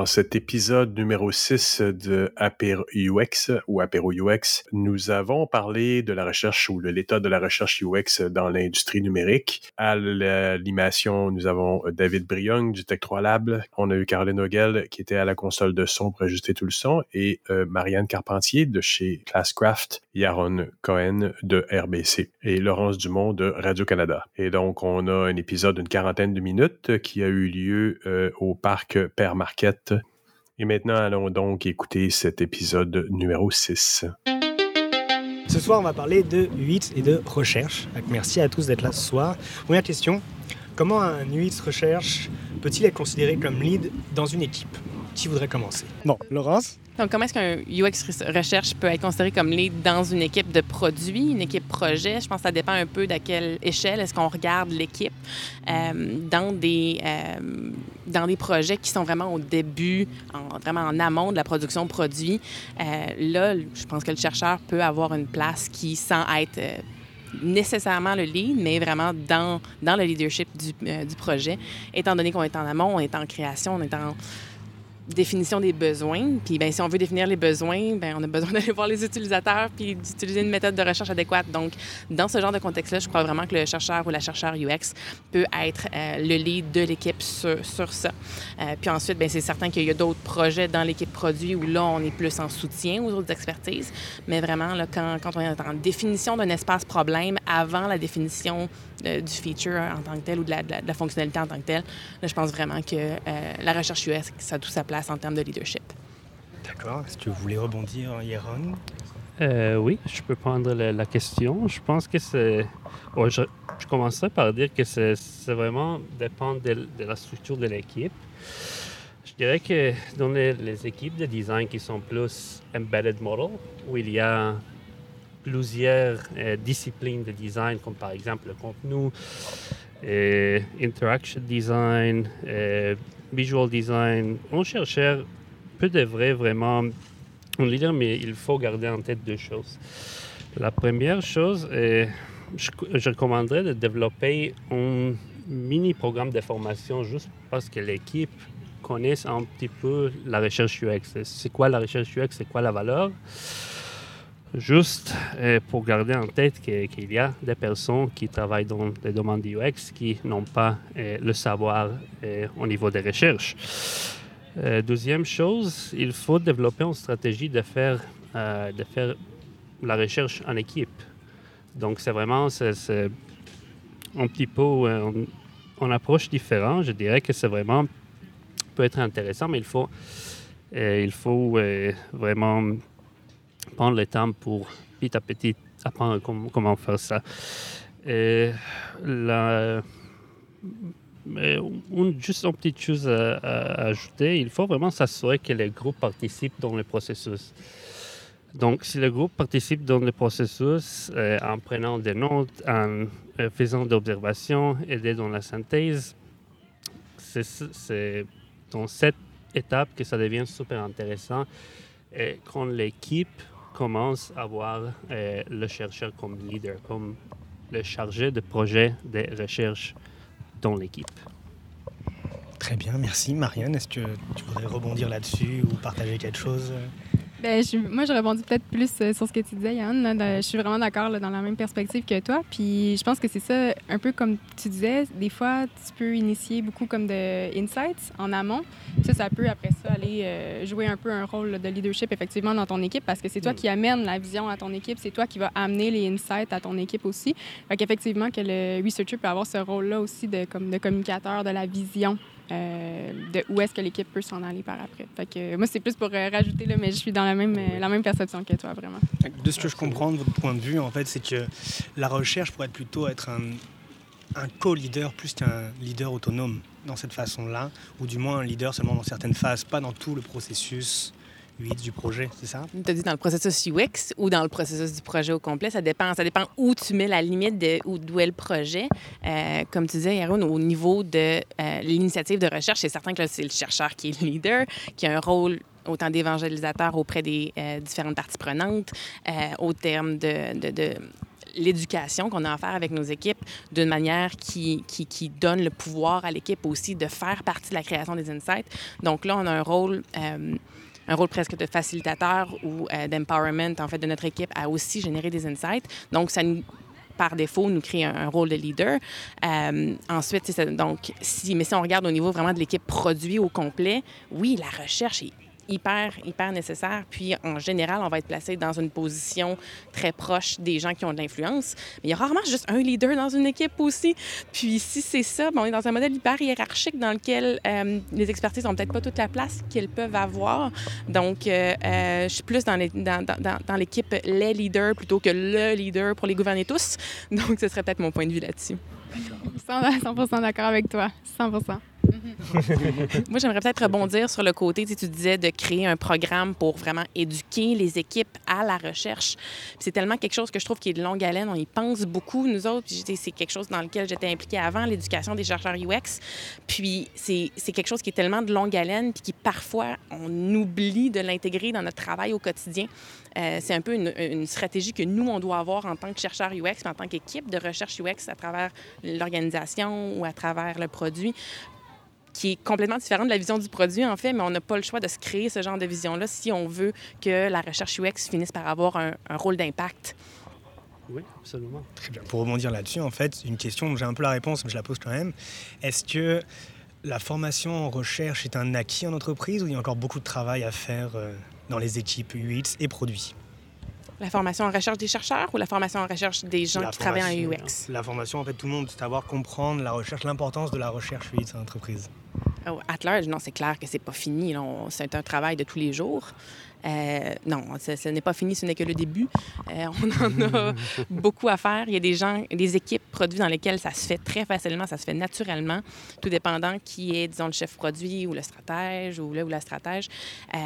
Dans cet épisode numéro 6 de Apéro UX ou Apéro UX, nous avons parlé de la recherche ou de l'état de la recherche UX dans l'industrie numérique. À l'animation, nous avons David Briong du Tech 3 Lab. On a eu Caroline Ogel qui était à la console de son pour ajuster tout le son et euh, Marianne Carpentier de chez Classcraft, Yaron Cohen de RBC et Laurence Dumont de Radio-Canada. Et donc, on a un épisode d'une quarantaine de minutes qui a eu lieu euh, au parc Père Marquette. Et maintenant, allons donc écouter cet épisode numéro 6. Ce soir, on va parler de UX et de recherche. Merci à tous d'être là ce soir. Première question, comment un UX recherche peut-il être considéré comme lead dans une équipe? Qui voudrait commencer? Bon, Laurence? Donc, comment est-ce qu'un UX recherche peut être considéré comme lead dans une équipe de produits, une équipe projet? Je pense que ça dépend un peu d'à quelle échelle est-ce qu'on regarde l'équipe euh, dans, des, euh, dans des projets qui sont vraiment au début, vraiment en amont de la production de produits. Euh, là, je pense que le chercheur peut avoir une place qui, sans être nécessairement le lead, mais vraiment dans, dans le leadership du, du projet, étant donné qu'on est en amont, on est en création, on est en définition des besoins. Puis ben, si on veut définir les besoins, ben, on a besoin d'aller voir les utilisateurs puis d'utiliser une méthode de recherche adéquate. Donc, dans ce genre de contexte-là, je crois vraiment que le chercheur ou la chercheure UX peut être euh, le lead de l'équipe sur, sur, ça. Euh, puis ensuite, ben, c'est certain qu'il y a d'autres projets dans l'équipe produit où là, on est plus en soutien aux autres expertises. Mais vraiment, là, quand, quand on est en définition d'un espace problème avant la définition euh, du feature en tant que tel ou de la, de la, fonctionnalité en tant que telle, là, je pense vraiment que la recherche UX, ça a tout sa place en termes de leadership. D'accord. Est-ce que vous voulez rebondir, Yaron? Euh, Oui, je peux prendre la, question. Je pense que c'est... je, commencerai par dire que c'est vraiment dépend de, la structure de l'équipe. Je dirais que dans les, équipes de design qui sont plus embedded model, où il y a plusieurs euh, disciplines de design, comme par exemple le contenu, euh, interaction design, visual design, un chercheur peut devrait vraiment un leader, mais il faut garder en tête deux choses. La première chose, est, je, je recommanderais de développer un mini programme de formation juste parce que l'équipe connaisse un petit peu la recherche UX. C'est quoi la recherche UX, c'est quoi la valeur? Juste euh, pour garder en tête qu'il y a des personnes qui travaillent dans le domaine du UX qui n'ont pas euh, le savoir euh, au niveau des recherches. deuxième chose, il faut développer une stratégie de faire, de faire la recherche en équipe. Donc, c'est vraiment un petit peu une approche différente. Je dirais que c'est vraiment peut être intéressant, mais il faut, il faut vraiment prendre le temps pour petit à petit apprendre comment faire ça. Juste une petite chose à, ajouter, il faut vraiment s'assurer que les groupes participent dans le processus. Donc, si le groupe participe dans le processus euh, en prenant des notes, en euh, faisant des observations, aider dans la synthèse, c'est dans cette étape que ça devient super intéressant. Et quand l'équipe commence à voir euh, le chercheur comme leader, comme le chargé de projet de recherche dans l'équipe. Très bien, merci. Marianne, est-ce que tu voudrais rebondir là-dessus ou partager quelque chose? Je, moi, je rebondis peut-être plus euh, sur ce que tu disais, Yann. je suis vraiment d'accord dans la même perspective que toi. Puis je pense que c'est ça, un peu comme tu disais, des fois, tu peux initier beaucoup comme de insights en amont. Ça, ça peut, après ça, aller euh, jouer un peu un rôle de leadership, effectivement, dans ton équipe, parce que c'est toi qui amène la vision à ton équipe, c'est toi qui va amener les insights à ton équipe aussi. Fait qu'effectivement, que le researcher peut avoir ce rôle-là aussi de, comme, de communicateur de la vision euh, de où est-ce que l'équipe peut s'en aller par après. Fait que, moi, c'est plus pour euh, rajouter, là, mais je suis dans la même, euh, la même perception que toi, vraiment. De ce que je comprends de votre point de vue, en fait, c'est que la recherche pourrait plutôt être un, un co-leader plus qu'un leader autonome dans cette façon-là, ou du moins un leader seulement dans certaines phases, pas dans tout le processus du projet, c'est ça? Tu as dit dans le processus UX ou dans le processus du projet au complet, ça dépend. Ça dépend où tu mets la limite d'où est le projet. Euh, comme tu disais, Yaron, au niveau de euh, l'initiative de recherche, c'est certain que c'est le chercheur qui est le leader, qui a un rôle autant d'évangélisateur auprès des euh, différentes parties prenantes, au terme de, de, de l'éducation qu'on a à faire avec nos équipes d'une manière qui, qui, donne le pouvoir à l'équipe aussi de faire partie de la création des insights. Donc là, on a un rôle... un rôle presque de facilitateur ou euh, d'empowerment en fait de notre équipe à aussi générer des insights. Donc ça nous par défaut, nous crée un, rôle de leader. Euh, ensuite, donc, si, mais si on regarde au niveau vraiment de l'équipe produit au complet, oui, la recherche est hyper, nécessaire. Puis, en général, on va être placé dans une position très proche des gens qui ont de l'influence. Mais il y a rarement juste un leader dans une équipe aussi. Puis, si c'est ça, ben, on est dans un modèle hyper hiérarchique dans lequel euh, les expertises n'ont peut-être pas toute la place qu'elles peuvent avoir. Donc, euh, euh, je suis plus dans l'équipe les leaders plutôt que le leader pour les gouverner tous. Donc, ce serait peut-être mon point de vue là-dessus. 100 d'accord avec toi. 100 Moi, j'aimerais peut-être rebondir sur le côté, tu disais, de créer un programme pour vraiment éduquer les équipes à la recherche. C'est tellement quelque chose que je trouve qui est de longue haleine. On y pense beaucoup, nous autres. C'est quelque chose dans lequel j'étais impliquée avant, l'éducation des chercheurs UX. Puis c'est quelque chose qui est tellement de longue haleine, puis qui parfois, on oublie de l'intégrer dans notre travail au quotidien. Euh, c'est un peu une, stratégie que nous, on doit avoir en tant que chercheur UX, en tant qu'équipe de recherche UX à travers l'organisation ou à travers le produit qui est complètement différent de la vision du produit, en fait, mais on n'a pas le choix de se créer ce genre de vision-là si on veut que la recherche UX finisse par avoir un, rôle d'impact. Oui, absolument. Très bien. Pour rebondir là-dessus, en fait, une question, j'ai un peu la réponse, mais je la pose quand même. Est-ce que la formation en recherche est un acquis en entreprise ou il y a encore beaucoup de travail à faire euh, dans les équipes UX et produits? La formation en recherche des chercheurs ou la formation en recherche des gens qui travaillent en UX? La formation, en fait, tout le monde, savoir comprendre la recherche, l'importance de la recherche UX en entreprise. Oh, at large, non, c'est clair que c'est pas fini. C'est un travail de tous les jours. Euh, non, ce, n'est pas fini, ce n'est que le début. Euh, on en a beaucoup à faire. Il y a des gens, des équipes produits dans lesquelles ça se fait très facilement, ça se fait naturellement, tout dépendant qui est, disons, le chef produit ou le stratège ou le ou la stratège. Euh,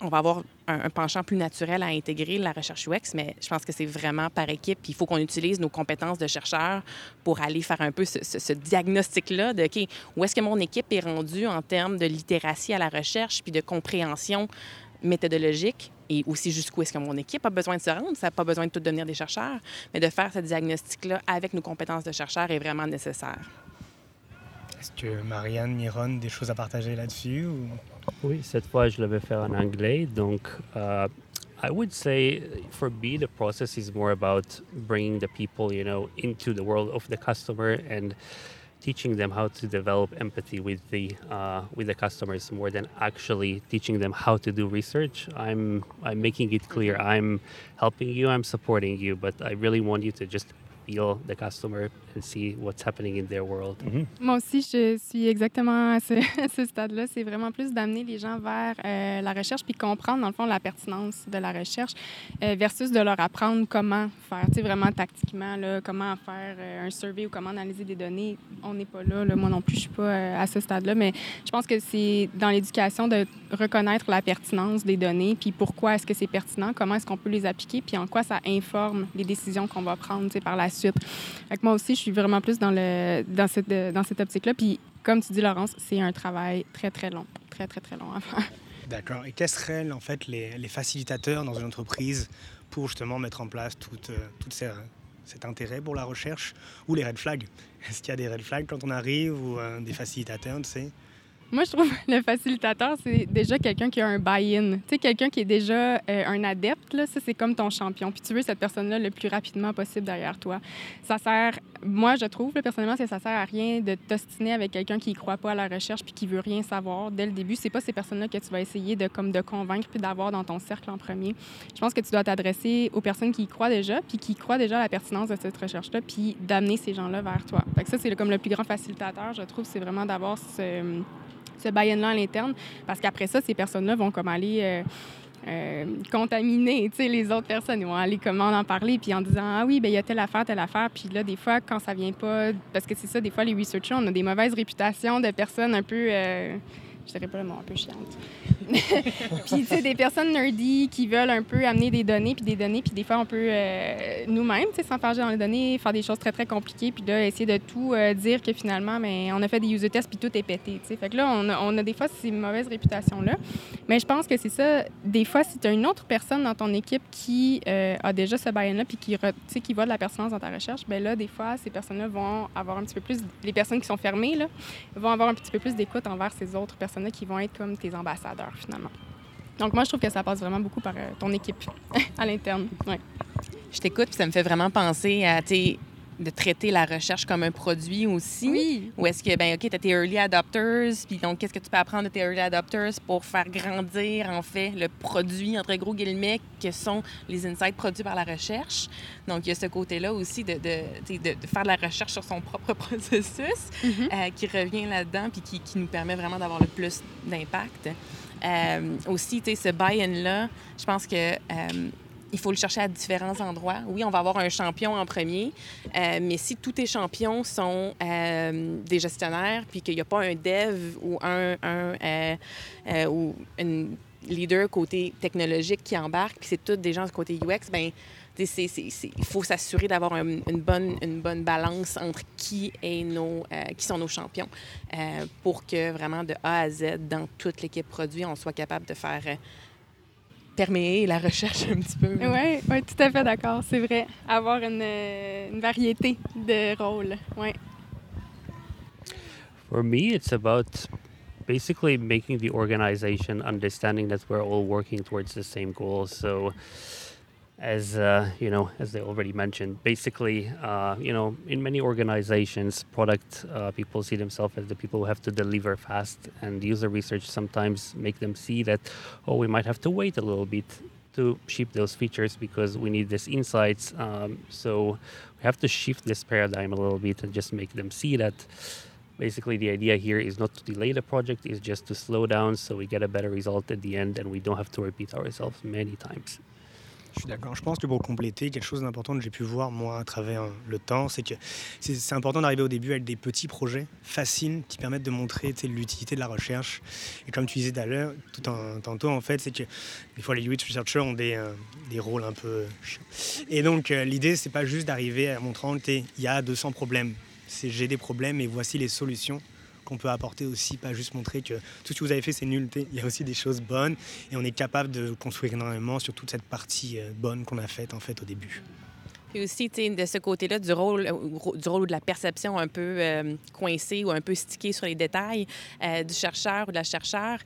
on va avoir un, penchant plus naturel à intégrer la recherche UX, mais je pense que c'est vraiment par équipe. Il faut qu'on utilise nos compétences de chercheurs pour aller faire un peu ce, diagnostic-là de OK, où est-ce que mon équipe est rendue en termes de littératie à la recherche puis de compréhension méthodologique et aussi jusqu'où est-ce que mon équipe a besoin de se rendre? Ça n'a pas besoin de tout devenir des chercheurs, mais de faire ce diagnostic-là avec nos compétences de chercheurs est vraiment nécessaire. Est-ce que Marianne, Miron, des choses à partager là-dessus ou... Oui, cette fois, je l'avais fait en anglais. Donc, uh, I would say for me, the process is more about bringing the people, you know, into the world of the customer and teaching them how to develop empathy with the uh, with the customers more than actually teaching them how to do research. I'm I'm making it clear I'm helping you, I'm supporting you, but I really want you to just feel the customer and see what's happening in their world. Mm-hmm. Moi aussi, je suis exactement à ce, ce stade-là. C'est vraiment plus d'amener les gens vers euh, la recherche puis comprendre, dans le fond, la pertinence de la recherche euh, versus de leur apprendre comment faire, tu sais, vraiment tactiquement, là, comment faire euh, un survey ou comment analyser des données. On n'est pas là, là, Moi non plus, je suis pas à ce stade-là, mais je pense que c'est dans l'éducation de reconnaître la pertinence des données puis pourquoi est-ce que c'est pertinent, comment est-ce qu'on peut les appliquer puis en quoi ça informe les décisions qu'on va prendre, tu sais, par la Avec moi aussi, je suis vraiment plus dans, le, dans cette, dans cette optique-là. Puis, comme tu dis, Laurence, c'est un travail très, très long. Très, très, très long à faire. D'accord. Et quels seraient, en fait, les, les, facilitateurs dans une entreprise pour justement mettre en place tout, euh, tout cet intérêt pour la recherche ou les red flags? Est-ce qu'il y a des red flags quand on arrive ou euh, des facilitateurs, tu sais? Moi, je trouve que le facilitateur, c'est déjà quelqu'un qui a un buy-in. Tu sais, quelqu'un qui est déjà euh, un adepte, là, ça, c'est comme ton champion. Puis tu veux cette personne-là le plus rapidement possible derrière toi. Ça sert, moi, je trouve, personnellement, que ça sert à rien de t'ostiner avec quelqu'un qui ne croit pas à la recherche puis qui veut rien savoir dès le début. C'est pas ces personnes-là que tu vas essayer de, comme, de convaincre puis d'avoir dans ton cercle en premier. Je pense que tu dois t'adresser aux personnes qui y croient déjà puis qui croient déjà à la pertinence de cette recherche-là puis d'amener ces gens-là vers toi. Fait ça, c'est comme le plus grand facilitateur, je trouve, c'est vraiment d'avoir ce ce buy-in-là à l'interne. Parce qu'après ça, ces personnes-là vont comme aller euh, euh, contaminer les autres personnes. Ils vont aller comment en parler, puis en disant Ah oui, ben il y a telle affaire, telle affaire. Puis là, des fois, quand ça vient pas. Parce que c'est ça, des fois, les researchers, on a des mauvaises réputations de personnes un peu. Euh, je dirais pas le mot un peu chiante. puis, tu sais, des personnes nerdy qui veulent un peu amener des données, puis des données, puis des fois, on peut euh, nous-mêmes, tu sais, s'enfarger dans les données, faire des choses très, très compliquées, puis là, essayer de tout euh, dire que finalement, mais on a fait des user tests, puis tout est pété, tu sais. Fait que là, on a, on a des fois ces mauvaises réputations-là. Mais je pense que c'est ça. Des fois, si tu as une autre personne dans ton équipe qui euh, a déjà ce buy-in-là, puis qui, qui voit de la pertinence dans ta recherche, ben là, des fois, ces personnes-là vont avoir un petit peu plus... Les personnes qui sont fermées, là, vont avoir un petit peu plus d'écoute envers ces autres qui vont être comme tes ambassadeurs, finalement. Donc, moi, je trouve que ça passe vraiment beaucoup par euh, ton équipe à l'interne. Je t'écoute, puis ça me fait vraiment penser à, tu de traiter la recherche comme un produit aussi? Oui. Ou est-ce que, ben OK, tu as tes early adopters, puis donc, qu'est-ce que tu peux apprendre de tes early adopters pour faire grandir, en fait, le produit, entre gros guillemets, que sont les insights produits par la recherche? Donc, il y a ce côté-là aussi de, de, de faire de la recherche sur son propre processus Mhm. euh, qui revient là-dedans, puis qui, qui nous permet vraiment d'avoir le plus d'impact. Euh, aussi, tu sais, ce buy-in-là, je pense que... euh, il faut le chercher à différents endroits. Oui, on va avoir un champion en premier, euh, mais si tous tes champions sont euh, des gestionnaires, puis qu'il n'y a pas un dev ou un, euh, leader côté technologique qui embarque, puis c'est tous des gens du côté UX, ben il faut s'assurer d'avoir un- une, bonne, une bonne balance entre qui, est nos, qui sont nos champions pour que vraiment de A à Z, dans toute l'équipe produit, on soit capable de faire perméer la recherche un petit peu. Oui, ouais, tout à fait d'accord. C'est vrai. Avoir une, euh, une variété de rôles. Ouais. For me, it's about basically making the organization understanding that we're all working towards the same goal. So, as uh, you know, as they already mentioned, basically, uh, you know, in many organizations, product uh, people see themselves as the people who have to deliver fast, and user research sometimes make them see that, oh, we might have to wait a little bit to ship those features because we need this insights. Um, so we have to shift this paradigm a little bit and just make them see that basically the idea here is not to delay the project is just to slow down so we get a better result at the end and we don't have to repeat ourselves many times Je suis d'accord. Je pense que pour compléter, quelque chose d'important que j'ai pu voir, moi, à travers euh, le temps, c'est que c'est important d'arriver au début avec des petits projets faciles qui permettent de montrer l'utilité de la recherche. Et comme tu disais tout à l'heure, tout un, tantôt, en fait, c'est que des fois, les UX researchers ont des, euh, des rôles un peu. Et donc, euh, l'idée, c'est pas juste d'arriver à montrant, il y a 200 problèmes. C'est j'ai des problèmes et voici les solutions qu'on peut apporter aussi, pas juste montrer que tout ce que vous avez fait c'est nul. Il y a aussi des choses bonnes et on est capable de construire énormément sur toute cette partie euh, bonne qu'on a faite en fait au début. Puis aussi, de ce côté-là, du rôle, euh, du rôle ou de la perception un peu euh, coincée ou un peu stickée sur les détails du chercheur ou de la chercheure.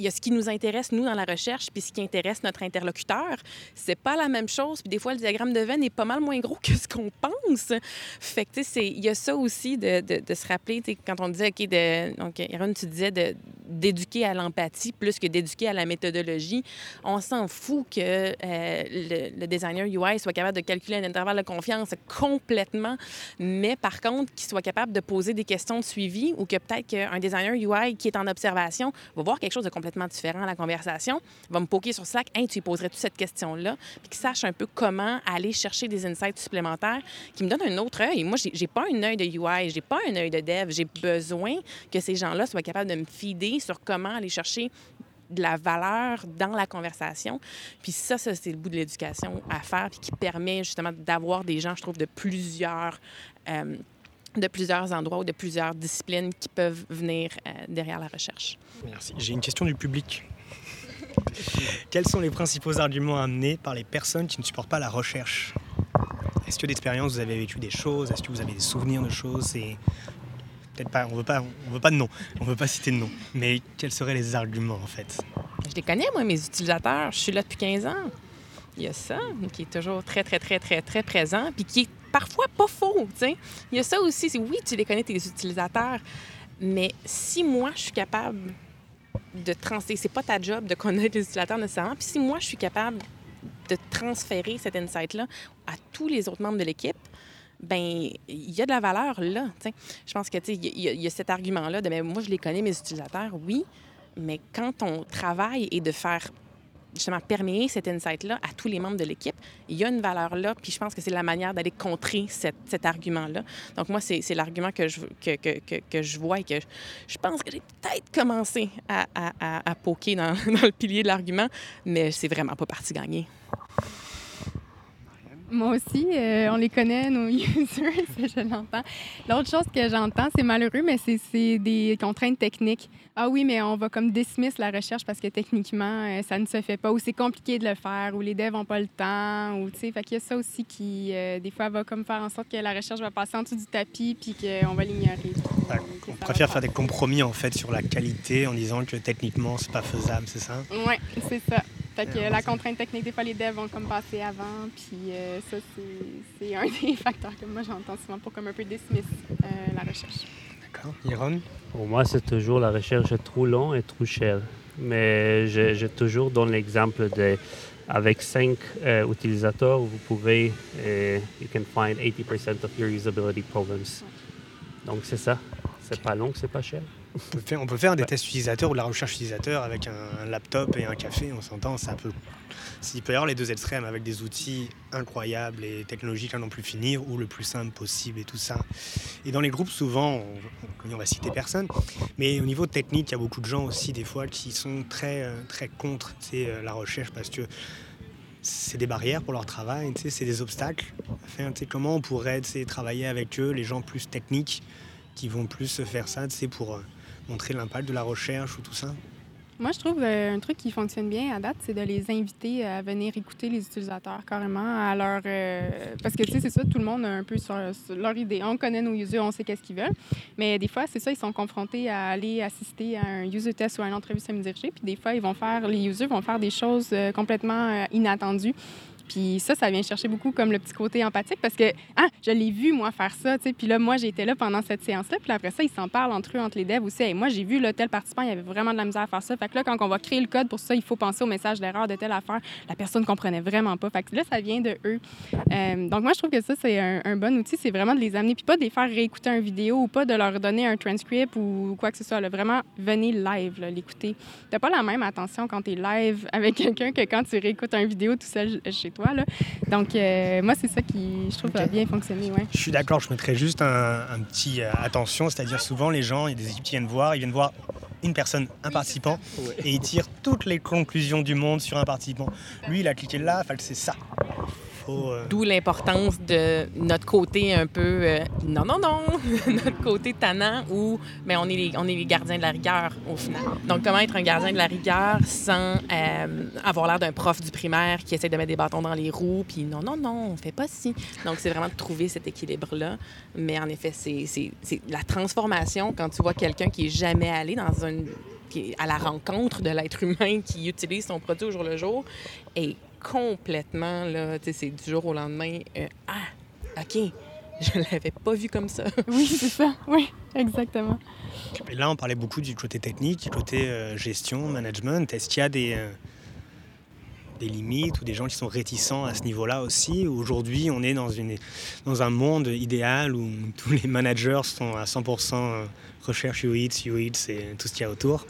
Il y a ce qui nous intéresse, nous, dans la recherche, puis ce qui intéresse notre interlocuteur. C'est pas la même chose. Puis des fois, le diagramme de veine est pas mal moins gros que ce qu'on pense. Fait que, tu sais, il y a ça aussi de, de- se rappeler, quand on disait, OK, donc, Aaron, tu disais de- d'éduquer à l'empathie plus que d'éduquer à la méthodologie. On s'en fout que euh, le, designer UI soit capable de calculer un intervalle de confiance complètement, mais par contre, qu'il soit capable de poser des questions de suivi ou que peut-être qu'un designer UI qui est en observation va voir quelque chose de complètement différent à la conversation, va me poker sur Slack, hey, tu lui poserais-tu cette question-là, puis qu'il sache un peu comment aller chercher des insights supplémentaires qui me donnent un autre œil. Moi, j'ai pas un œil de UI, j'ai pas un œil de dev, j'ai besoin que ces gens-là soient capables de me sur comment aller chercher de la valeur dans la conversation. Puis ça, ça c'est le bout de l'éducation à faire, puis qui permet justement d'avoir des gens, je trouve, de plusieurs... euh, de plusieurs endroits ou de plusieurs disciplines qui peuvent venir euh, derrière la recherche. Merci. J'ai une question du public. Quels sont les principaux arguments amenés par les personnes qui ne supportent pas la recherche? Est-ce que d'expérience vous avez vécu des choses? Est-ce que vous avez des souvenirs de choses? On veut pas. On veut pas de nom. On veut pas citer de nom. Mais quels seraient les arguments en fait? Je les connais, moi, mes utilisateurs. Je suis là depuis 15 ans. Il y a ça, qui est toujours très, très, très, très, très présent, puis qui est parfois pas faux, tu sais. Il y a ça aussi, c'est oui, tu les connais, tes utilisateurs, mais si moi, je suis capable de transférer, c'est pas ta job de connaître les utilisateurs nécessairement, puis si moi, je suis capable de transférer cet insight-là à tous les autres membres de l'équipe, ben il y a de la valeur là. Je pense que il y, a- cet argument-là de ben, moi, je les connais, mes utilisateurs, oui, mais quand ton travail est de faire justement perméer cet insight-là à tous les membres de l'équipe. Il y a une valeur là, puis je pense que c'est la manière d'aller contrer cet argument-là. Donc moi, c'est l'argument que je, que, que, que, je vois et que je pense que j'ai peut-être commencé à, à, dans, dans, le pilier de l'argument, mais c'est vraiment pas parti gagner. Moi aussi, euh, on les connaît, nos users, je l'entends. L'autre chose que j'entends, c'est malheureux, mais c'est des contraintes techniques. Ah oui, mais on va comme dismiss la recherche parce que techniquement, euh, ça ne se fait pas, ou c'est compliqué de le faire, ou les devs n'ont pas le temps, ou tu sais, fait qu'il y a ça aussi qui, euh, des fois, va comme faire en sorte que la recherche va passer en dessous du tapis, puis qu'on va l'ignorer. On préfère faire des compromis, en fait, sur la qualité en disant que techniquement, c'est pas faisable, c'est ça? Oui, c'est ça. Fait que la contrainte technique, des fois, les devs vont comme passer avant. Puis euh, ça, c'est un des facteurs que moi, j'entends souvent pour comme un peu dismiss euh, la recherche. D'accord. Iron? Pour moi, c'est toujours la recherche est trop long et trop cher. Mais j'ai toujours donné l'exemple de avec cinq euh, utilisateurs, vous pouvez, you can find 80% of your usability problems. Donc c'est ça. C'est pas long, c'est pas cher. On peut, faire, des tests utilisateurs ou de la recherche utilisateur avec un, laptop et un café, on s'entend, c'est un peu... S'il peut y avoir les deux extrêmes avec des outils incroyables et technologiques à n'en plus finir ou le plus simple possible et tout ça. Et dans les groupes, souvent, on, on va citer personne, mais au niveau technique, il y a beaucoup de gens aussi des fois qui sont très, euh, très contre euh, la recherche parce que c'est des barrières pour leur travail, c'est des obstacles. Enfin, comment on pourrait travailler avec eux, les gens plus techniques, qui vont plus faire ça pour euh, montrer l'impact de la recherche ou tout ça? Moi, je trouve euh, un truc qui fonctionne bien à date, c'est de les inviter à venir écouter les utilisateurs carrément à leur. Euh, parce que, tu sais, c'est ça, tout le monde a un peu leur idée. On connaît nos users, on sait qu'est-ce qu'ils veulent. Mais des fois, c'est ça, ils sont confrontés à aller assister à un user test ou à une entrevue semi-dirigée. Puis des fois, ils vont faire, les users vont faire des choses complètement inattendues puis ça, ça vient chercher beaucoup comme le petit côté empathique parce que, ah, je l'ai vu, moi, faire ça, tu sais. Puis là, moi, j'étais là pendant cette séance-là. Puis après ça, ils s'en parlent entre eux, entre les devs aussi. Et moi, j'ai vu, là, tel participant, il avait vraiment de la misère à faire ça. Fait que là, quand on va créer le code pour ça, il faut penser au message d'erreur de telle affaire. La personne ne comprenait vraiment pas. Fait que là, ça vient de eux. Euh, donc, moi, je trouve que ça, c'est un, bon outil. C'est vraiment de les amener. Puis pas de les faire réécouter une vidéo ou pas de leur donner un transcript ou quoi que ce soit. Vraiment, venez live, l'écouter. T'as pas la même attention quand tu es live avec quelqu'un que quand tu réécoutes une vidéo tout seul chez toi. Là. Donc, euh, moi, c'est ça qui, je trouve, a bien fonctionné. Ouais. Je suis d'accord, je mettrais juste un, petit euh, attention, c'est-à-dire souvent, les gens, il y a des équipes qui viennent voir, ils viennent voir une personne, un participant, et ils tirent toutes les conclusions du monde sur un participant. Lui, il a cliqué là, c'est ça. Euh, D'où l'importance de notre côté un peu euh, non, non, non, notre côté tannant où mais ben, on, est les, on est les gardiens de la rigueur au final. Donc, comment être un gardien de la rigueur sans euh, avoir l'air d'un prof du primaire qui essaie de mettre des bâtons dans les roues, puis non, non, non, on fait pas ci. Donc, c'est vraiment de trouver cet équilibre-là. Mais en effet, c'est la transformation quand tu vois quelqu'un qui est jamais allé dans à la rencontre de l'être humain qui utilise son produit au jour le jour complètement, là, c'est du jour au lendemain. Euh, ah, OK, je ne l'avais pas vu comme ça. oui, c'est ça, oui, exactement. Et là, on parlait beaucoup du côté technique, du côté euh, gestion, management. Est-ce qu'il y a des, euh, des limites ou des gens qui sont réticents à ce niveau-là aussi? Aujourd'hui, on est dans, une, dans un monde idéal où tous les managers sont à 100% recherche UX, UX et tout ce qu'il y a autour.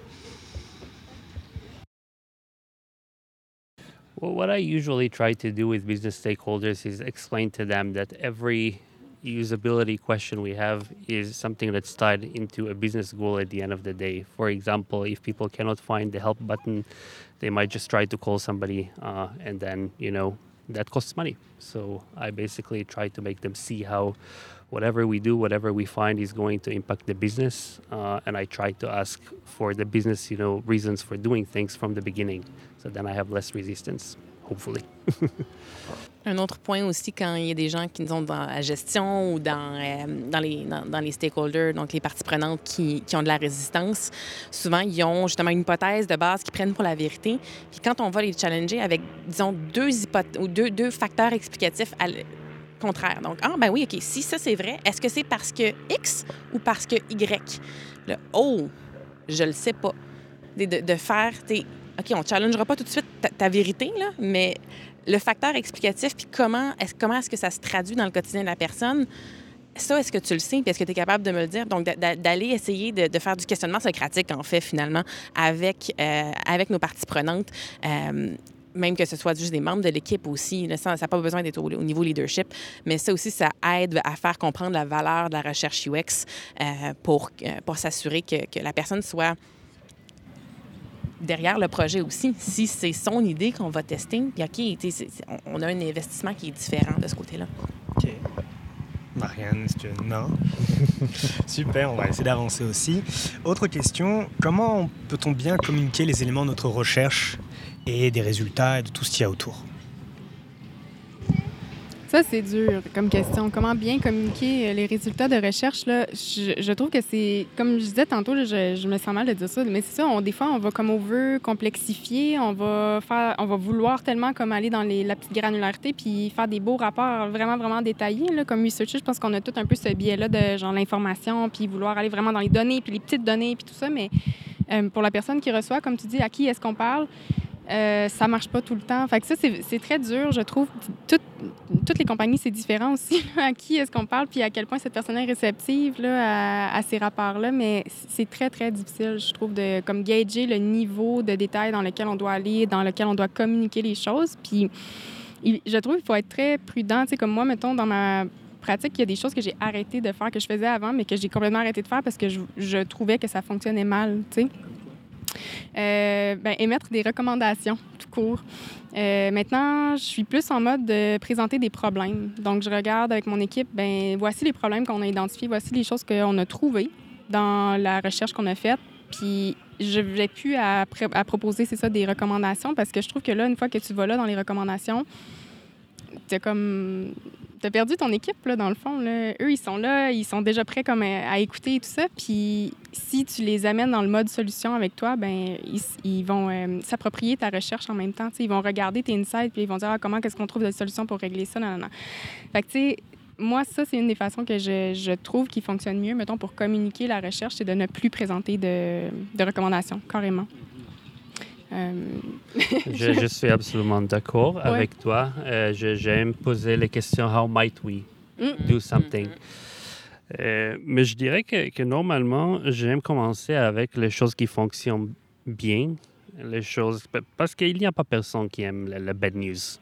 Well, what I usually try to do with business stakeholders is explain to them that every usability question we have is something that's tied into a business goal at the end of the day. For example, if people cannot find the help button, they might just try to call somebody, uh, and then, you know, that costs money. So I basically try to make them see how whatever we do, whatever we find is going to impact the business. Uh, and I try to ask for the business, you know, reasons for doing things from the beginning. So then I have less resistance, hopefully. Un autre point aussi, quand il y a des gens qui sont dans la gestion ou dans, euh, dans, les, dans, les stakeholders, donc les parties prenantes qui, qui, ont de la résistance, souvent, ils ont justement une hypothèse de base qu'ils prennent pour la vérité. Puis quand on va les challenger avec, disons, deux, ou deux, deux facteurs explicatifs contraire. Donc, ah, ben oui, OK, si ça c'est vrai, est-ce que c'est parce que X ou parce que Y? Le oh, je le sais pas. De, de, faire, OK, on ne challengera pas tout de suite ta, vérité, là, mais le facteur explicatif, puis comment est-ce comment est que ça se traduit dans le quotidien de la personne, ça, est-ce que tu le sais? Puis est-ce que tu es capable de me le dire? Donc, d'aller essayer de, faire du questionnement socratique, en fait, finalement, avec, euh, avec nos parties prenantes. Euh, même que ce soit juste des membres de l'équipe aussi, ça n'a pas besoin d'être au, niveau leadership, mais ça aussi, ça aide à faire comprendre la valeur de la recherche UX euh, pour, pour s'assurer que, que, la personne soit derrière le projet aussi. Si c'est son idée qu'on va tester, puis OK, on a un investissement qui est différent de ce côté-là. OK. Marianne, non? Super, on va essayer d'avancer aussi. Autre question, comment peut-on bien communiquer les éléments de notre recherche? Et des résultats et de tout ce qu'il y a autour ça, c'est dur comme question. Comment bien communiquer euh, les résultats de recherche? Là? Je, trouve que c'est, comme je disais tantôt, je, me sens mal de dire ça, mais c'est ça, on, des fois, on va comme on veut complexifier, on va faire, on va vouloir tellement comme aller dans les, la petite granularité puis faire des beaux rapports vraiment, vraiment détaillés. Comme researcher, je pense qu'on a tout un peu ce biais-là de genre l'information, puis vouloir aller vraiment dans les données, puis les petites données, puis tout ça, mais euh, pour la personne qui reçoit, comme tu dis, à qui est-ce qu'on parle? Euh, ça marche pas tout le temps. Fait que ça, c'est très dur, je trouve. toutes les compagnies, c'est différent aussi. à qui est-ce qu'on parle, puis à quel point cette personne est réceptive là, à, ces rapports-là. Mais c'est très, très difficile, je trouve, de comme gager le niveau de détail dans lequel on doit aller, dans lequel on doit communiquer les choses. Puis je trouve qu'il faut être très prudent. Tu sais, comme moi, mettons, dans ma pratique, il y a des choses que j'ai arrêté de faire, que je faisais avant, mais que j'ai complètement arrêté de faire parce que je, je trouvais que ça fonctionnait mal, tu sais. Euh, ben, émettre des recommandations, tout court. Euh, maintenant, je suis plus en mode de présenter des problèmes. Donc, je regarde avec mon équipe, ben voici les problèmes qu'on a identifiés, voici les choses qu'on a trouvées dans la recherche qu'on a faite. Puis, je vais plus à, proposer, c'est ça, des recommandations parce que je trouve que là, une fois que tu vas là dans les recommandations, tu comme t'as perdu ton équipe, là, dans le fond. Là. Eux, ils sont là, ils sont déjà prêts comme à, écouter et tout ça. Puis si tu les amènes dans le mode solution avec toi, ben ils, vont euh, s'approprier ta recherche en même temps. ils vont regarder tes insights puis ils vont dire ah, comment est-ce qu'on trouve des solutions pour régler ça. Non, non, Fait que, tu sais, moi, ça, c'est une des façons que je, trouve qui fonctionne mieux, mettons, pour communiquer la recherche, c'est de ne plus présenter de, de recommandations, carrément. Euh, je, suis absolument d'accord avec toi. Euh, j'aime poser les questions How might we mm. do something? Euh, mais je dirais que, normalement, j'aime commencer avec les choses qui fonctionnent bien, les choses parce qu'il n'y a pas personne qui aime la bad news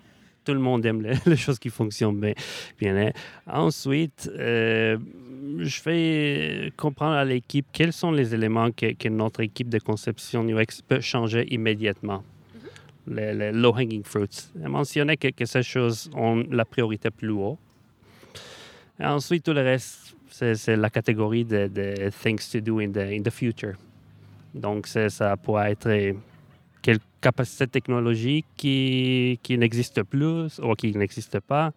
tout le monde aime les, choses qui fonctionnent bien. bien. Ensuite, euh, je fais comprendre à l'équipe quels sont les éléments que, notre équipe de conception UX peut changer immédiatement. Mm-hmm. Les, low-hanging fruits. Mentionner que, que ces choses ont la priorité plus haut. Et ensuite, tout le reste, c'est la catégorie de, things to do in the, in the future. Donc, ça pourrait être quelle capacité technologique qui, qui n'existe plus ou qui n'existe pas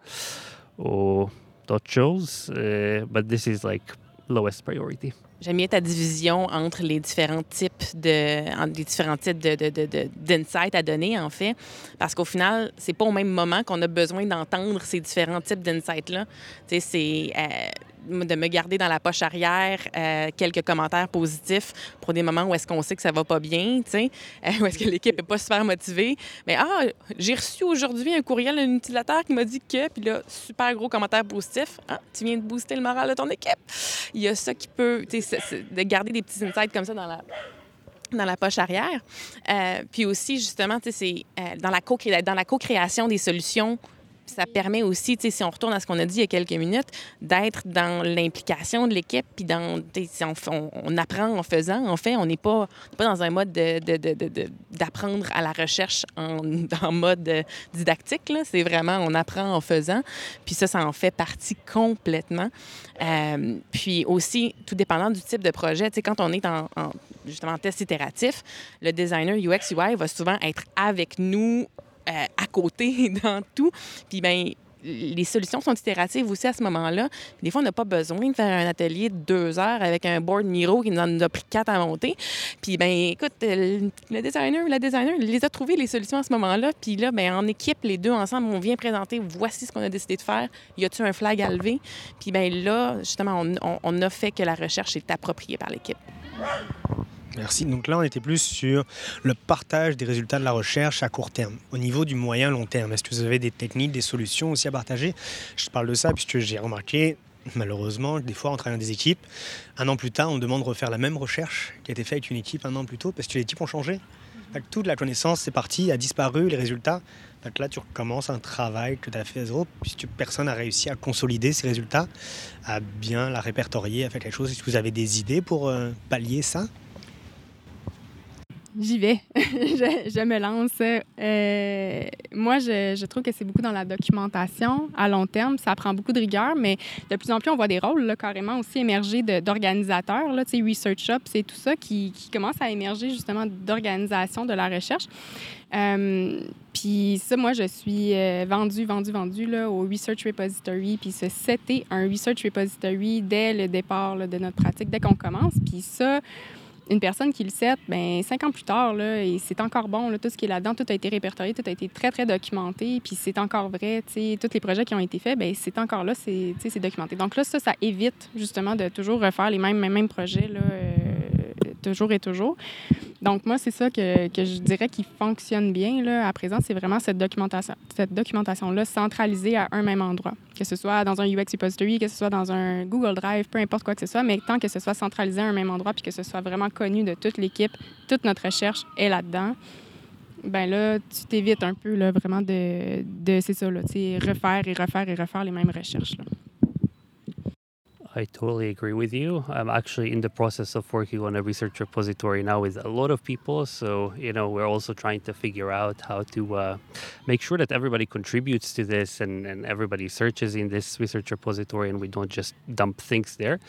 ou d'autres choses. Uh, but this is like lowest priority. J'aime bien ta division entre les différents types de, entre les différents types de, d'insights à donner, en fait. Parce qu'au final, c'est pas au même moment qu'on a besoin d'entendre ces différents types d'insights-là. Tu sais, c'est... Euh, de me garder dans la poche arrière euh, quelques commentaires positifs pour des moments où est-ce qu'on sait que ça va pas bien, euh, où est-ce que l'équipe est pas super motivée. Mais ah, j'ai reçu aujourd'hui un courriel d'un utilisateur qui m'a dit que, puis là, super gros commentaire positif. Ah, tu viens de booster le moral de ton équipe. Il y a ça qui peut, tu de garder des petits insights comme ça dans la dans la poche arrière. Euh, puis aussi, justement, c'est dans la co-création des solutions ça permet aussi, si on retourne à ce qu'on a dit il y a quelques minutes, d'être dans l'implication de l'équipe, puis dans, on, on, apprend en faisant. En fait, on n'est pas, dans un mode d'apprendre à la recherche en, mode didactique. C'est vraiment, on apprend en faisant. Puis ça, ça en fait partie complètement. Euh, puis aussi, tout dépendant du type de projet, quand on est en, en justement test itératif, le designer UX UI va souvent être avec nous euh, à côté dans tout. Puis, ben les solutions sont itératives aussi à ce moment-là. Des fois, on n'a pas besoin de faire un atelier de deux heures avec un board Miro qui nous en a pris quatre à monter. Puis, ben écoute, le designer, la designer, les a trouvés les solutions à ce moment-là. Puis là, ben en équipe, les deux ensemble, on vient présenter, voici ce qu'on a décidé de faire. Y a-tu un flag à lever? Puis, ben là, justement, on a fait que la recherche est appropriée par l'équipe. Merci. Donc là, on était plus sur le partage des résultats de la recherche à court terme. Au niveau du moyen long terme, est-ce que vous avez des techniques, des solutions aussi à partager? Je parle de ça puisque j'ai remarqué malheureusement, des fois, en travaillant des équipes, un an plus tard, on demande de refaire la même recherche qui a été faite avec une équipe un an plus tôt parce que les équipes ont changé. toute la connaissance, c'est parti, a disparu, les résultats. là, tu recommences un travail que tu as fait à zéro, puisque personne n'a réussi à consolider ces résultats, à bien la répertorier, à faire quelque chose. Est-ce que vous avez des idées pour euh, pallier ça? J'y vais. je, me lance. Euh, moi, je, trouve que c'est beaucoup dans la documentation à long terme. Ça prend beaucoup de rigueur, mais de plus en plus, on voit des rôles là, carrément aussi émerger d'organisateurs, Research Ops et tout ça, qui, qui commencent à émerger justement d'organisation de la recherche. Euh, puis ça, moi, je suis euh, vendue, vendue, vendue là, au Research Repository. Puis ce, c'était un Research Repository dès le départ de notre pratique, dès qu'on commence. Puis ça, une personne qui le sait, ben cinq ans plus tard, là, et c'est encore bon, là, tout ce qui est là-dedans, tout a été répertorié, tout a été très, très documenté, puis c'est encore vrai, tous les projets qui ont été faits, ben c'est encore là, c'est documenté. Donc là, ça, ça évite justement de toujours refaire les mêmes, mêmes, mêmes projets, là, euh, toujours et toujours. Donc, moi, c'est ça que, que, je dirais qui fonctionne bien là, à présent. C'est vraiment cette documentation, cette documentation-là centralisée à un même endroit. Que ce soit dans un UX repository, que ce soit dans un Google Drive, peu importe quoi que ce soit, mais tant que ce soit centralisé à un même endroit puis que ce soit vraiment connu de toute l'équipe, toute notre recherche est là-dedans, ben là, tu t'évites un peu là, vraiment de, de c'est ça, là, refaire et refaire et refaire les mêmes recherches. Là. I totally agree with you. I'm actually in the process of working on a research repository now with a lot of people. So, you know, we're also trying to figure out how to uh, make sure that everybody contributes to this and, and everybody searches in this research repository and we don't just dump things there.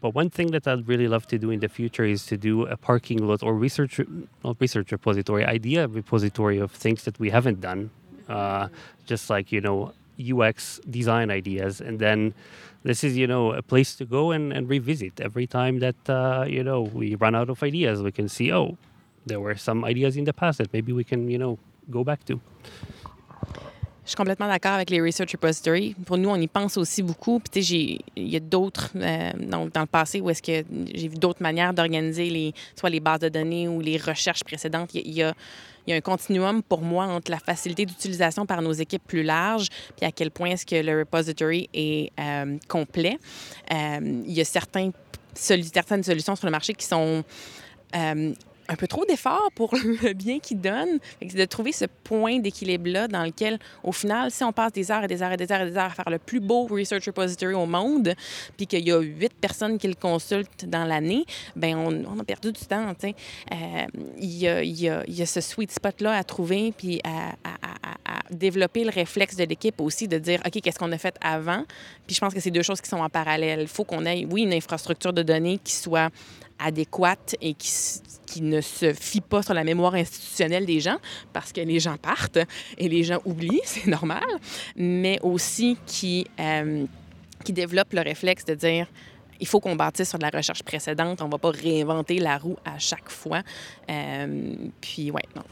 But one thing that I'd really love to do in the future is to do a parking lot or research, not research repository, idea repository of things that we haven't done. Uh, just like, you know, UX design ideas and then this is you know a place to go and, and revisit every time that uh, you know we run out of ideas. We can see oh there were some ideas in the past that maybe we can you know go back to Je suis complètement d'accord avec les Research Repository. Pour nous, on y pense aussi beaucoup. Puis, tu sais, il y a d'autres, euh, dans, dans, le passé, où est-ce que j'ai vu d'autres manières d'organiser les, soit les bases de données ou les recherches précédentes. Il y a, un continuum pour moi entre la facilité d'utilisation par nos équipes plus larges, puis à quel point est-ce que le repository est euh, complet. Euh, il y a certaines solutions sur le marché qui sont euh, un peu trop d'efforts pour le bien qu'ils donnent. C'est de trouver ce point d'équilibre-là dans lequel, au final, si on passe des heures et des heures et des heures et des heures à faire le plus beau research repository au monde, puis qu'il y a huit personnes qui le consultent dans l'année, ben on, a perdu du temps. Euh, il, y a, y a, y a, ce sweet spot-là à trouver, puis à, à, à, développer le réflexe de l'équipe aussi de dire, OK, qu'est-ce qu'on a fait avant? Puis je pense que c'est deux choses qui sont en parallèle. Il faut qu'on ait, oui, une infrastructure de données qui soit adéquate et qui, qui ne se fie pas sur la mémoire institutionnelle des gens, parce que les gens partent et les gens oublient, c'est normal, mais aussi qui, euh, qui développe le réflexe de dire il faut qu'on bâtisse sur de la recherche précédente, on ne va pas réinventer la roue à chaque fois. Euh, puis, ouais, non.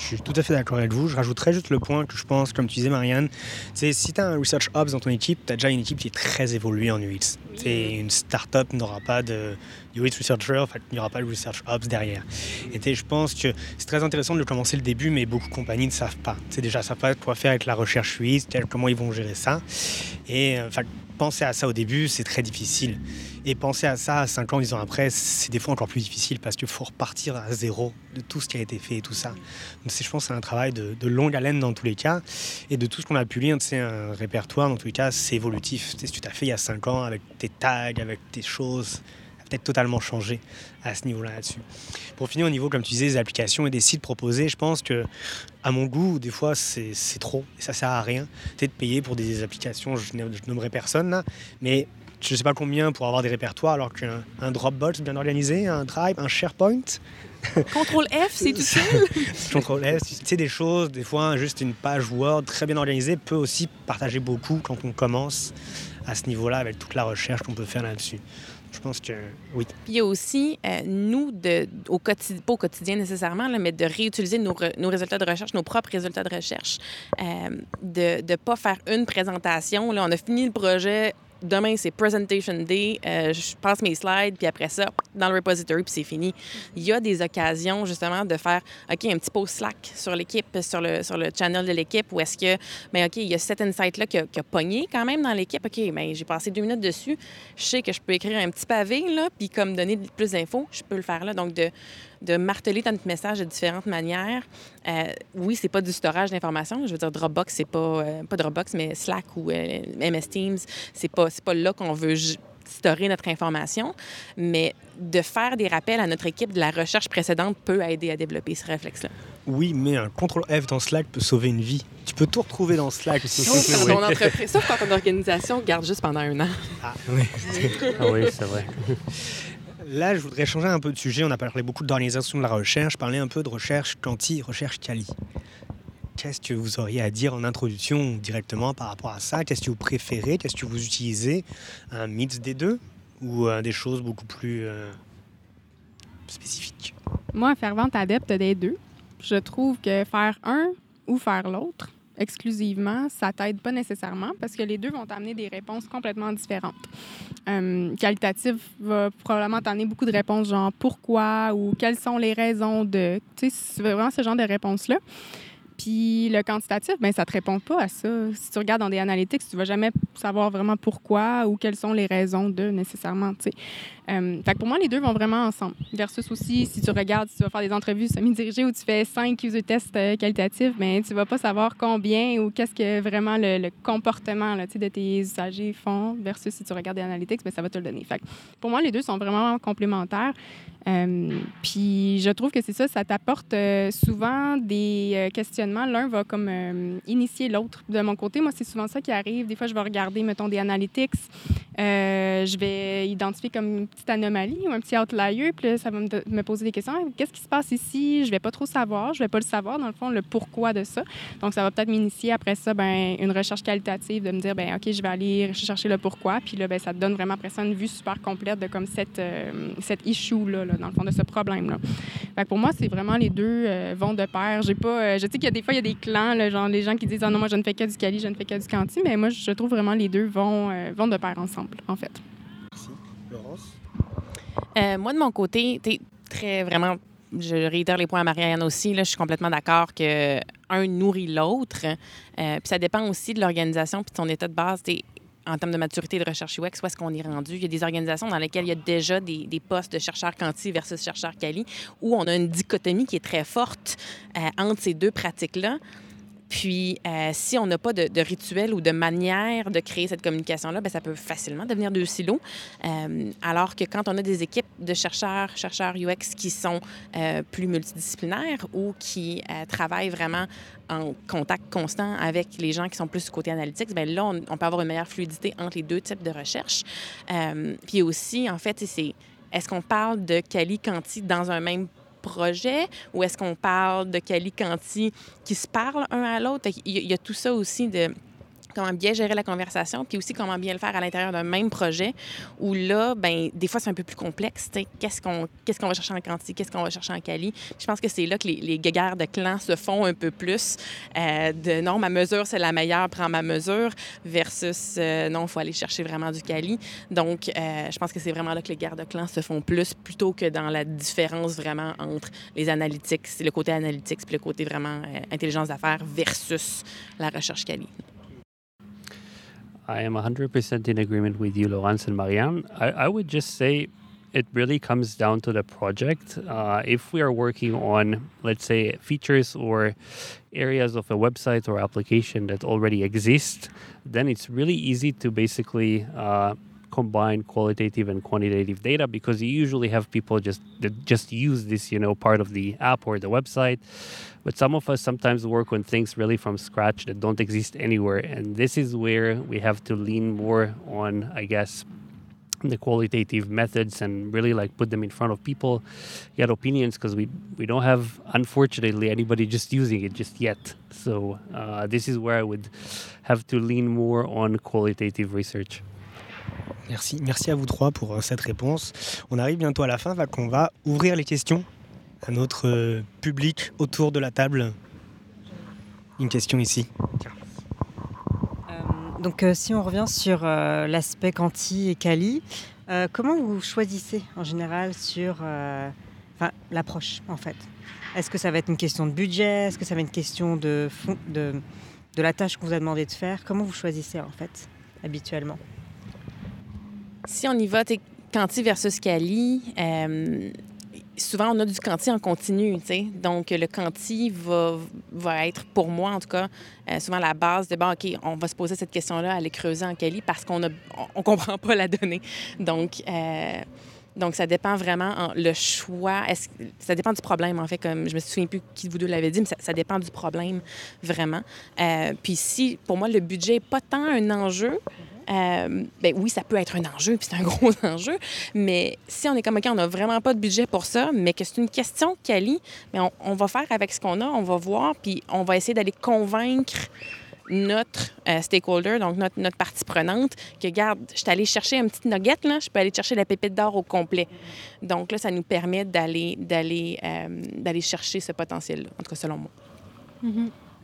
Je suis tout à fait d'accord avec vous. Je rajouterais juste le point que je pense, comme tu disais, Marianne, c'est si tu as un Research Ops dans ton équipe, tu as déjà une équipe qui est très évoluée en UX. Oui. Une start-up n'aura pas de UX Researcher, en fait, il n'y aura pas de Research Ops derrière. Et je pense que c'est très intéressant de commencer le début, mais beaucoup de compagnies ne savent pas. C'est déjà, savent pas quoi faire avec la recherche UX, comment ils vont gérer ça. Et euh, penser à ça au début, c'est très difficile. Et penser à ça 5 ans, 10 ans après, c'est des fois encore plus difficile parce qu'il faut repartir à zéro de tout ce qui a été fait et tout ça. Donc je pense que c'est un travail de, longue haleine dans tous les cas. Et de tout ce qu'on a pu lire, c'est un répertoire, dans tous les cas, c'est évolutif. Ce que tu as fait il y a 5 ans avec tes tags, avec tes choses, peut-être totalement changé à ce niveau-là là-dessus. Pour finir, au niveau, comme tu disais, des applications et des sites proposés, je pense que, à mon goût, des fois, c'est trop et ça sert à rien. Peut-être payer pour des applications, je, ne nommerai personne là, mais je ne sais pas combien pour avoir des répertoires, alors qu'un Dropbox bien organisé, un Drive, un SharePoint. Contrôle F, c'est tout seul? Contrôle F, tu sais des choses, des fois juste une page Word très bien organisée peut aussi partager beaucoup quand on commence à ce niveau-là avec toute la recherche qu'on peut faire là-dessus. Je pense que oui. Puis il y a aussi, euh, nous, de, au quotidien, pas au quotidien nécessairement, là, mais de réutiliser nos, nos, résultats de recherche, nos propres résultats de recherche, euh, de ne pas faire une présentation. Là, on a fini le projet, demain, c'est Presentation Day, euh, je passe mes slides, puis après ça, dans le repository, puis c'est fini. Il y a des occasions, justement, de faire, OK, un petit post Slack sur l'équipe, sur le, sur le channel de l'équipe, où est-ce que, mais ben, OK, il y a cet insight-là qui, qui, a pogné quand même dans l'équipe. OK, mais ben, j'ai passé deux minutes dessus. Je sais que je peux écrire un petit pavé, là, puis comme donner plus d'infos, je peux le faire là. Donc, de, de marteler notre message de différentes manières. Euh, oui, c'est pas du storage d'informations. Je veux dire, Dropbox, c'est pas, euh, pas Dropbox, mais Slack ou euh, MS Teams, c'est pas, pas là qu'on veut storer notre information, mais de faire des rappels à notre équipe de la recherche précédente peut aider à développer ce réflexe-là. Oui, mais un CTRL F dans Slack peut sauver une vie. Tu peux tout retrouver dans Slack. Sauf quand ton entreprise, sauf quand ton organisation garde juste pendant un an. Ah oui, ah oui c'est vrai. Là, je voudrais changer un peu de sujet. On a parlé beaucoup d'organisation de la recherche, parler un peu de recherche quanti, recherche quali. Qu'est-ce que vous auriez à dire en introduction directement par rapport à ça? Qu'est-ce que vous préférez? Qu'est-ce que vous utilisez? Un mix des deux? Ou euh, des choses beaucoup plus euh, spécifiques? Moi, fervente adepte des deux. Je trouve que faire un ou faire l'autre, exclusivement, ça t'aide pas nécessairement parce que les deux vont t'amener des réponses complètement différentes. Euh, qualitatif va probablement t'amener beaucoup de réponses genre pourquoi ou quelles sont les raisons de. Tu sais, vraiment ce genre de réponses-là. Puis le quantitatif, ben ça te répond pas à ça. Si tu regardes dans des analytics, tu vas jamais savoir vraiment pourquoi ou quelles sont les raisons de nécessairement. Euh, fait que pour moi, les deux vont vraiment ensemble. Versus aussi, si tu regardes, si tu vas faire des entrevues semi-dirigées où tu fais cinq user tests euh, qualitatifs, ben tu vas pas savoir combien ou qu'est-ce que vraiment le, comportement là, de tes usagers font. Versus si tu regardes des analytics, ben ça va te le donner. Fait que pour moi, les deux sont vraiment complémentaires. Euh, puis je trouve que c'est ça, ça t'apporte souvent des questionnements. L'un va comme initier l'autre. De mon côté, moi, c'est souvent ça qui arrive. Des fois, je vais regarder, mettons, des analytics. je vais identifier comme une petite anomalie ou un petit outlier, puis là, ça va me, poser des questions. Qu'est-ce qui se passe ici? Je vais pas trop savoir. Je vais pas le savoir, dans le fond, le pourquoi de ça. Donc, ça va peut-être m'initier après ça, ben, une recherche qualitative, de me dire, ben OK, je vais aller chercher le pourquoi. Puis là, ben, ça te donne vraiment après ça une vue super complète de comme cette, euh, cette issue-là, dans le fond, de ce problème-là. Fait pour moi, c'est vraiment les deux euh, vont de pair. J'ai pas, euh, je sais qu'il y a des fois, il y a des clans, là, genre les gens qui disent, ah non, moi, je ne fais que du quali, je ne fais que du quanti, mais moi, je trouve vraiment les deux vont, vont de pair ensemble, en fait. Euh, moi, de mon côté, tu très vraiment je réitère les points à Marianne aussi. Là, je suis complètement d'accord que un nourrit l'autre. Euh, puis ça dépend aussi de l'organisation puis de son état de base. En termes de maturité de recherche UX, où est-ce qu'on est rendu? Il y a des organisations dans lesquelles il y a déjà des, postes de chercheurs quanti versus chercheurs quali, où on a une dichotomie qui est très forte euh, entre ces deux pratiques-là. Puis, euh, si on n'a pas de, rituel ou de manière de créer cette communication-là, bien, ça peut facilement devenir deux silos. Euh, alors que quand on a des équipes de chercheurs, chercheurs UX qui sont euh, plus multidisciplinaires ou qui travaillent vraiment en contact constant avec les gens qui sont plus du côté analytique, bien là, on, peut avoir une meilleure fluidité entre les deux types de recherche. puis aussi, en fait, c'est est-ce qu'on parle de Cali Quanti dans un même projet ou est-ce qu'on parle de Cali Canti qui se parlent un à l'autre? Il y a tout ça aussi de comment bien gérer la conversation, puis aussi comment bien le faire à l'intérieur d'un même projet, où là, ben des fois, c'est un peu plus complexe. Qu'est-ce qu'on qu'est-ce va chercher en quantité, qu'est-ce qu'on va chercher en quali? Je pense que c'est là que les, les, guerres de clans se font un peu plus. Euh, de non, ma mesure, c'est la meilleure, prends ma mesure, versus euh, non, il faut aller chercher vraiment du quali. Donc, euh, je pense que c'est vraiment là que les guerres de clans se font plus, plutôt que dans la différence vraiment entre les analytics, le côté analytics, puis le côté vraiment intelligence d'affaires versus la recherche quali. I am 100% in agreement with you, Laurence and Marianne. I, I would just say it really comes down to the project. Uh, if we are working on, let's say, features or areas of a website or application that already exist, then it's really easy to basically uh, combine qualitative and quantitative data because you usually have people just that just use this you know part of the app or the website. But some of us sometimes work on things really from scratch that don't exist anywhere. And this is where we have to lean more on i guess the qualitative methods and really like put them in front of people get opinions because we we don't have unfortunately anybody just using it just yet. So uh, this is where i would have to lean more on qualitative research Merci. À vous trois pour euh, cette réponse. On arrive bientôt à la fin, on va ouvrir les questions à notre euh, public autour de la table. Une question ici. Euh, Donc, si on revient sur l'aspect Canti et Cali, comment vous choisissez en général sur l'approche en fait? Est-ce que ça va être une question de budget? Est-ce que ça va être une question de, de la tâche qu'on vous a demandé de faire? Comment vous choisissez en fait habituellement? Si on y va, t'es Canti versus Cali, euh, souvent on a du Canti en continu, tu sais. Donc le Canti va, va être, pour moi en tout cas, euh, souvent la base de, bon, OK, on va se poser cette question-là, aller creuser en Cali parce qu'on on comprend pas la donnée. Donc, euh, donc, ça dépend vraiment en- le choix. Ça dépend du problème, en fait. Comme je me souviens plus qui de vous deux l'avait dit, mais ça, ça dépend du problème, vraiment. Puis si, pour moi, le budget n'est pas tant un enjeu, euh, ben oui, ça peut être un enjeu, puis c'est un gros enjeu, mais si on est comme, OK, on n'a vraiment pas de budget pour ça, mais que c'est une question quali, mais on, va faire avec ce qu'on a, on va voir, puis on va essayer d'aller convaincre notre euh, stakeholder, donc notre, partie prenante, que, garde, je suis allée chercher un petit nugget, là, je peux aller chercher la pépite d'or au complet. Donc là, ça nous permet d'aller, d'aller, euh, d'aller chercher ce potentiel-là, en tout cas selon moi.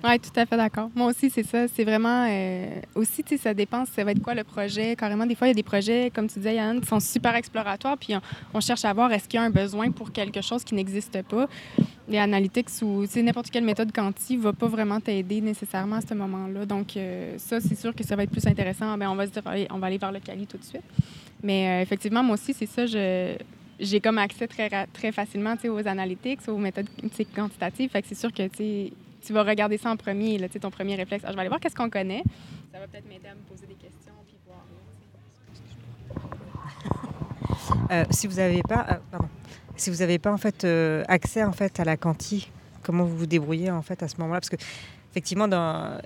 Oui, tout à fait d'accord. Moi aussi, c'est ça. C'est vraiment. euh, aussi, tu sais, ça dépend, ça va être quoi le projet. Carrément, des fois, il y a des projets, comme tu disais, Yann, qui sont super exploratoires, puis on, cherche à voir est-ce qu'il y a un besoin pour quelque chose qui n'existe pas? Les analytics ou n'importe quelle méthode quanti va pas vraiment t'aider nécessairement à ce moment-là. Donc, euh, ça, c'est sûr que ça va être plus intéressant. Bien, on va se dire, on va aller vers le Cali tout de suite. Mais euh, effectivement, moi aussi, c'est ça. J'ai comme accès très, très facilement aux analytics, aux méthodes quantitatives. Fait que c'est sûr que tu vas regarder ça en premier, là, tu sais, ton premier réflexe. Ah, je vais aller voir qu'est-ce qu'on connaît. Ça va peut-être m'aider à me poser des questions puis voir. Euh, Si vous n'avez pas, euh, pardon. si vous avez pas en fait euh, accès en fait à la Canti, comment vous vous débrouillez en fait à ce moment-là? Parce que effectivement, dans,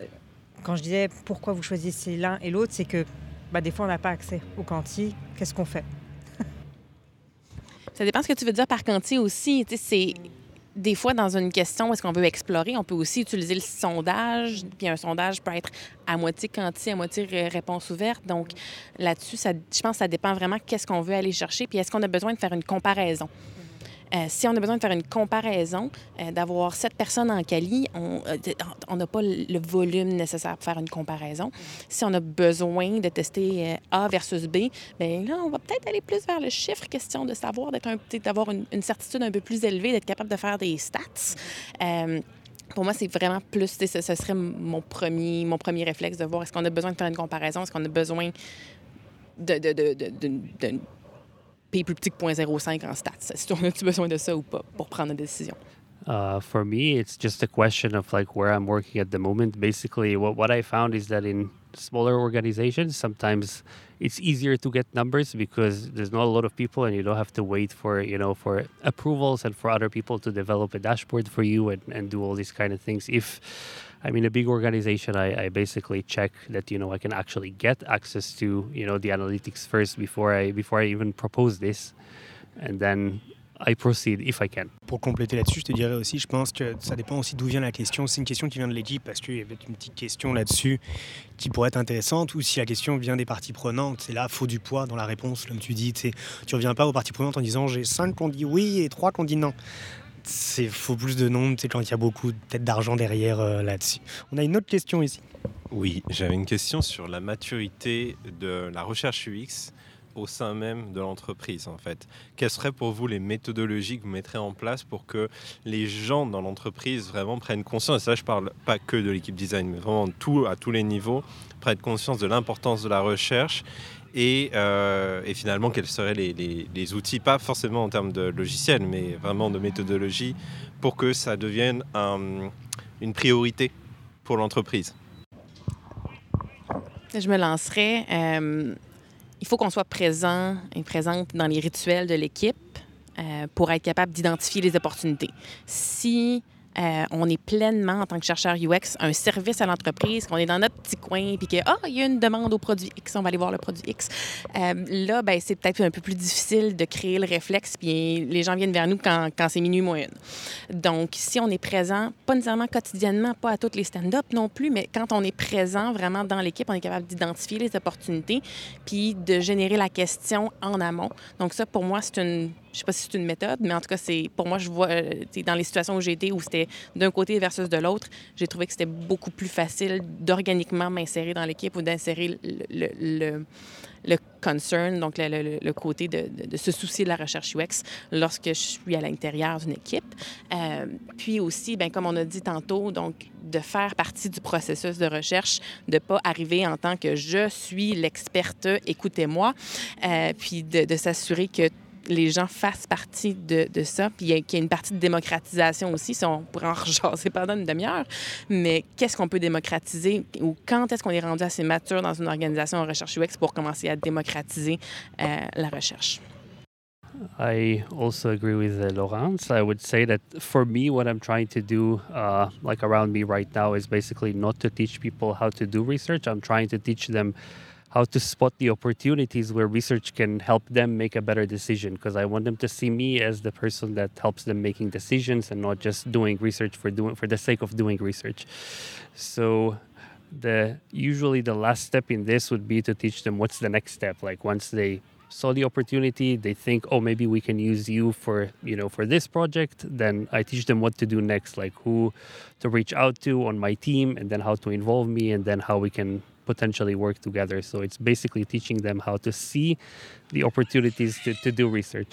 quand je disais pourquoi vous choisissez l'un et l'autre, c'est que bah, des fois on n'a pas accès au Canti. Qu'est-ce qu'on fait? Ça dépend ce que tu veux dire par quanti aussi. Tu sais, c'est des fois dans une question est-ce qu'on veut explorer, on peut aussi utiliser le sondage. Puis un sondage peut être à moitié quanti, à moitié ré- réponse ouverte. Donc là-dessus, ça, je pense que ça dépend vraiment qu'est-ce qu'on veut aller chercher. Puis est-ce qu'on a besoin de faire une comparaison? Euh, si on a besoin de faire une comparaison, euh, d'avoir sept personnes en Cali, on euh, on n'a pas le volume nécessaire pour faire une comparaison. Si on a besoin de tester A versus B, bien là, on va peut-être aller plus vers le chiffre, question de savoir, d'être un d'avoir une, une certitude un peu plus élevée, d'être capable de faire des stats. Pour moi, c'est vraiment plus, ce, ce serait mon premier, mon premier réflexe de voir est-ce qu'on a besoin de faire une comparaison, est-ce qu'on a besoin de, de- de- Plus petit que 0.05 en stats. A-tu besoin de ça ou pas pour prendre une décision? Uh, for me, it's just a question of like where I'm working at the moment. Basically, what, what I found is that in smaller organizations, sometimes it's easier to get numbers because there's not a lot of people and you don't have to wait for, you know, for approvals and for other people to develop a dashboard for you and, and do all these kind of things. If I'm in a big organization, I, I basically check that, you know, I can actually get access to, you know, the analytics first before I, before I even propose this. And then I proceed if I can. Pour compléter là-dessus, je te dirais aussi, je pense que ça dépend aussi d'où vient la question. C'est une question qui vient de l'équipe parce qu'il y avait une petite question là-dessus qui pourrait être intéressante ou si la question vient des parties prenantes, c'est là, faut du poids dans la réponse, comme tu dis. Tu tu reviens pas aux parties prenantes en disant j'ai cinq qui ont dit oui et trois qui ont dit non. C'est faut plus de nombre, tu sais, quand il y a beaucoup peut-être d'argent derrière euh, là-dessus. On a une autre question ici. Oui, j'avais une question sur la maturité de la recherche UX au sein même de l'entreprise en fait. Quelles seraient pour vous les méthodologies que vous mettrez en place pour que les gens dans l'entreprise vraiment prennent conscience, et ça je parle pas que de l'équipe design, mais vraiment tout, à tous les niveaux, prennent conscience de l'importance de la recherche et, euh, et finalement quels seraient les, outils, pas forcément en termes de logiciel, mais vraiment de méthodologie pour que ça devienne un- une priorité pour l'entreprise? Je me lancerais. euh, il faut qu'on soit présent et présente dans les rituels de l'équipe euh, pour être capable d'identifier les opportunités. Si euh, on est pleinement, en tant que chercheur UX, un service à l'entreprise, qu'on est dans notre petit coin, puis que, ah, il y a une demande au produit X, on va aller voir le produit X. Euh, là, ben, c'est peut-être un peu plus difficile de créer le réflexe, puis les gens viennent vers nous quand, quand c'est minuit moins une. Donc, si on est présent, pas nécessairement quotidiennement, pas à toutes les stand-up non plus, mais quand on est présent vraiment dans l'équipe, on est capable d'identifier les opportunités, puis de générer la question en amont. Donc, ça, pour moi, c'est une je sais pas si c'est une méthode, mais en tout cas, c'est pour moi, je vois euh, dans les situations où j'ai été, où c'était d'un côté versus de l'autre, j'ai trouvé que c'était beaucoup plus facile d'organiquement m'insérer dans l'équipe ou d'insérer le, concern, donc le, côté de, de, se soucier de la recherche UX lorsque je suis à l'intérieur d'une équipe. Euh, puis aussi, ben, comme on a dit tantôt, donc de faire partie du processus de recherche, de pas arriver en tant que je suis l'experte, écoutez-moi, euh, puis de, de s'assurer que les gens fassent partie de, de ça, puis qu'il y, a une partie de démocratisation aussi, si on pourrait en rejaser pendant une demi-heure, mais qu'est-ce qu'on peut démocratiser ou quand est-ce qu'on est rendu assez mature dans une organisation en recherche UX pour commencer à démocratiser euh, la recherche? I also agree with uh, Laurence. I would say that for me, what I'm trying to do, uh, like around me right now, is basically not to teach people how to do research. I'm trying to teach them how to spot the opportunities where research can help them make a better decision because I want them to see me as the person that helps them making decisions and not just doing research for doing for the sake of doing research. So the usually the last step in this would be to teach them what's the next step like once they saw the opportunity they think oh maybe we can use you for you know for this project then i teach them what to do next like who to reach out to on my team and then how to involve me and then how we can potentially work together. So it's basically teaching them how to see the opportunities to, to do research.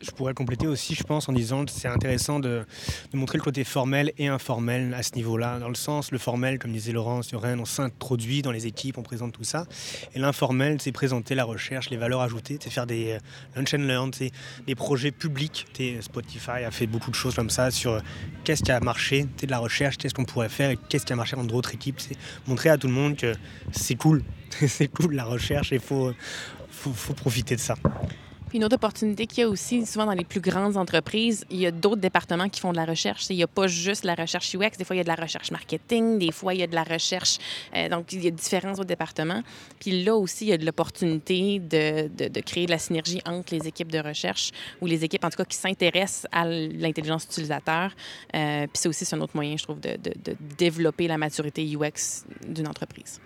Je pourrais compléter aussi, je pense, en disant que c'est intéressant de, montrer le côté formel et informel à ce niveau-là. Dans le sens, le formel, comme disait Laurence on s'introduit dans les équipes, on présente tout ça. Et l'informel, c'est présenter la recherche, les valeurs ajoutées, c'est faire des euh, lunch and learn, c'est des projets publics. Spotify a fait beaucoup de choses comme ça sur euh, qu'est-ce qui a marché, de la recherche, qu'est-ce qu'on pourrait faire et qu'est-ce qui a marché dans d'autres équipes. C'est montrer à tout le monde que c'est cool, c'est cool la recherche et il faut, faut profiter de ça. Puis une autre opportunité qu'il y a aussi, souvent dans les plus grandes entreprises, il y a d'autres départements qui font de la recherche. Il n'y a pas juste la recherche UX, des fois il y a de la recherche marketing, des fois il y a de la recherche. Euh, donc il y a différents autres départements. Puis là aussi, il y a de l'opportunité de, de, créer de la synergie entre les équipes de recherche ou les équipes, en tout cas, qui s'intéressent à l'intelligence utilisateur. Euh, puis c'est aussi un autre moyen, je trouve, de, de développer la maturité UX d'une entreprise.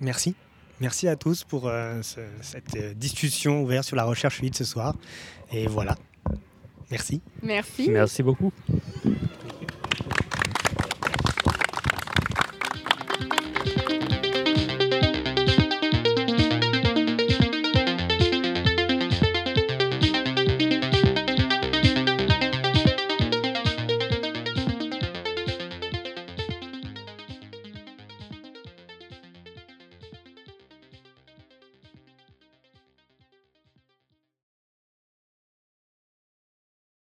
Merci. Merci à tous pour euh, ce, cette euh, discussion ouverte sur la recherche fluide ce soir. Et voilà. Merci. Merci. Merci beaucoup.